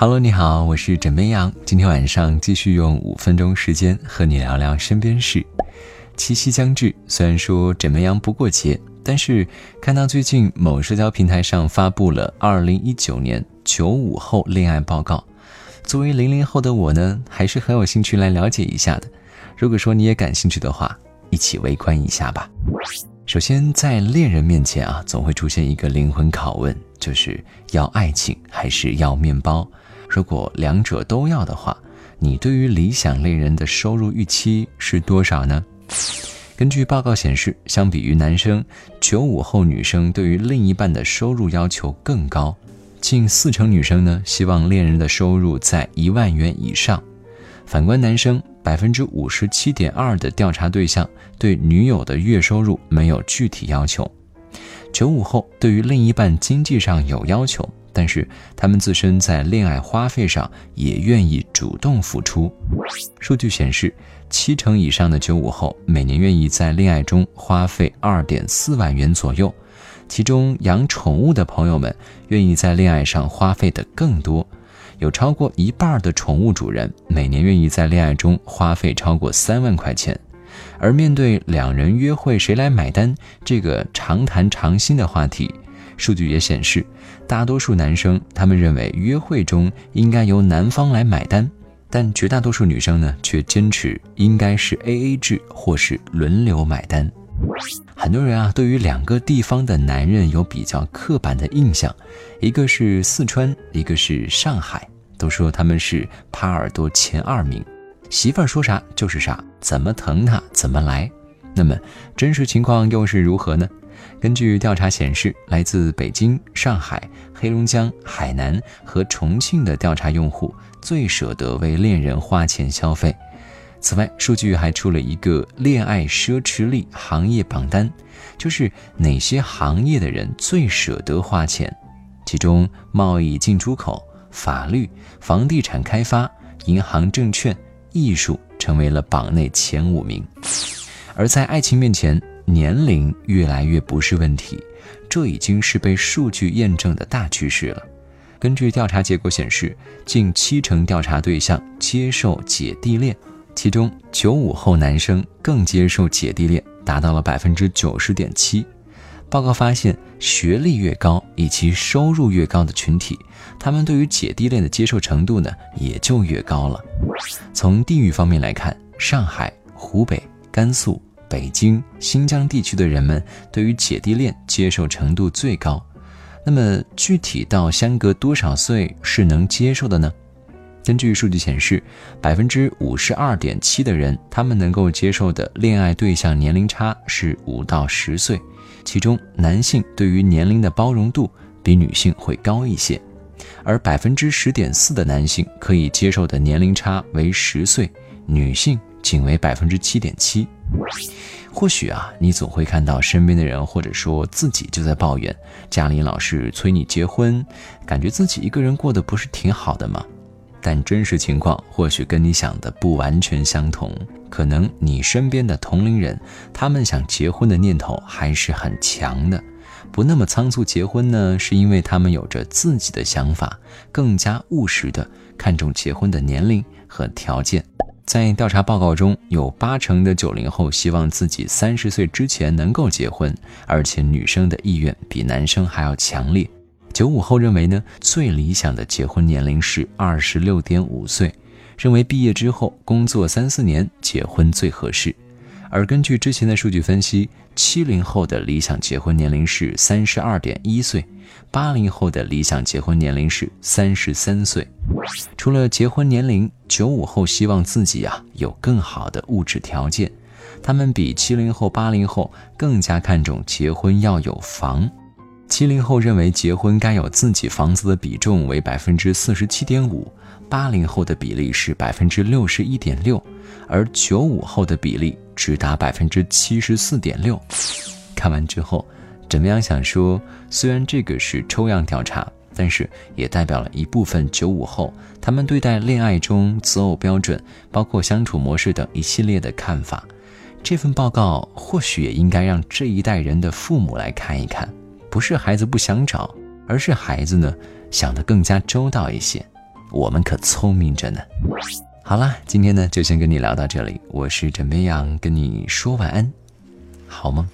Hello，你好，我是枕边羊。今天晚上继续用五分钟时间和你聊聊身边事。七夕将至，虽然说枕边羊不过节，但是看到最近某社交平台上发布了二零一九年九五后恋爱报告，作为零零后的我呢，还是很有兴趣来了解一下的。如果说你也感兴趣的话，一起围观一下吧。首先，在恋人面前啊，总会出现一个灵魂拷问，就是要爱情还是要面包？如果两者都要的话，你对于理想恋人的收入预期是多少呢？根据报告显示，相比于男生，九五后女生对于另一半的收入要求更高，近四成女生呢希望恋人的收入在一万元以上。反观男生，百分之五十七点二的调查对象对女友的月收入没有具体要求。九五后对于另一半经济上有要求。但是他们自身在恋爱花费上也愿意主动付出。数据显示，七成以上的九五后每年愿意在恋爱中花费二点四万元左右，其中养宠物的朋友们愿意在恋爱上花费的更多，有超过一半的宠物主人每年愿意在恋爱中花费超过三万块钱。而面对两人约会谁来买单这个常谈常新的话题。数据也显示，大多数男生他们认为约会中应该由男方来买单，但绝大多数女生呢却坚持应该是 A A 制或是轮流买单。很多人啊对于两个地方的男人有比较刻板的印象，一个是四川，一个是上海，都说他们是耙耳朵前二名，媳妇儿说啥就是啥，怎么疼他怎么来。那么真实情况又是如何呢？根据调查显示，来自北京、上海、黑龙江、海南和重庆的调查用户最舍得为恋人花钱消费。此外，数据还出了一个恋爱奢侈力行业榜单，就是哪些行业的人最舍得花钱。其中，贸易进出口、法律、房地产开发、银行证券、艺术成为了榜内前五名。而在爱情面前，年龄越来越不是问题，这已经是被数据验证的大趋势了。根据调查结果显示，近七成调查对象接受姐弟恋，其中九五后男生更接受姐弟恋，达到了百分之九十点七。报告发现，学历越高以及收入越高的群体，他们对于姐弟恋的接受程度呢也就越高了。从地域方面来看，上海、湖北、甘肃。北京、新疆地区的人们对于姐弟恋接受程度最高，那么具体到相隔多少岁是能接受的呢？根据数据显示，百分之五十二点七的人，他们能够接受的恋爱对象年龄差是五到十岁，其中男性对于年龄的包容度比女性会高一些，而百分之十点四的男性可以接受的年龄差为十岁，女性仅为百分之七点七。或许啊，你总会看到身边的人，或者说自己就在抱怨，家里老是催你结婚，感觉自己一个人过得不是挺好的吗？但真实情况或许跟你想的不完全相同，可能你身边的同龄人，他们想结婚的念头还是很强的，不那么仓促结婚呢，是因为他们有着自己的想法，更加务实的看重结婚的年龄和条件。在调查报告中，有八成的九零后希望自己三十岁之前能够结婚，而且女生的意愿比男生还要强烈。九五后认为呢，最理想的结婚年龄是二十六点五岁，认为毕业之后工作三四年结婚最合适。而根据之前的数据分析，七零后的理想结婚年龄是三十二点一岁，八零后的理想结婚年龄是三十三岁。除了结婚年龄，九五后希望自己啊有更好的物质条件，他们比七零后、八零后更加看重结婚要有房。七零后认为结婚该有自己房子的比重为百分之四十七点五，八零后的比例是百分之六十一点六，而九五后的比例只达百分之七十四点六。看完之后，怎么样？想说，虽然这个是抽样调查。但是也代表了一部分九五后，他们对待恋爱中择偶标准，包括相处模式等一系列的看法。这份报告或许也应该让这一代人的父母来看一看，不是孩子不想找，而是孩子呢想得更加周到一些。我们可聪明着呢。好啦，今天呢就先跟你聊到这里，我是枕边羊，跟你说晚安，好梦。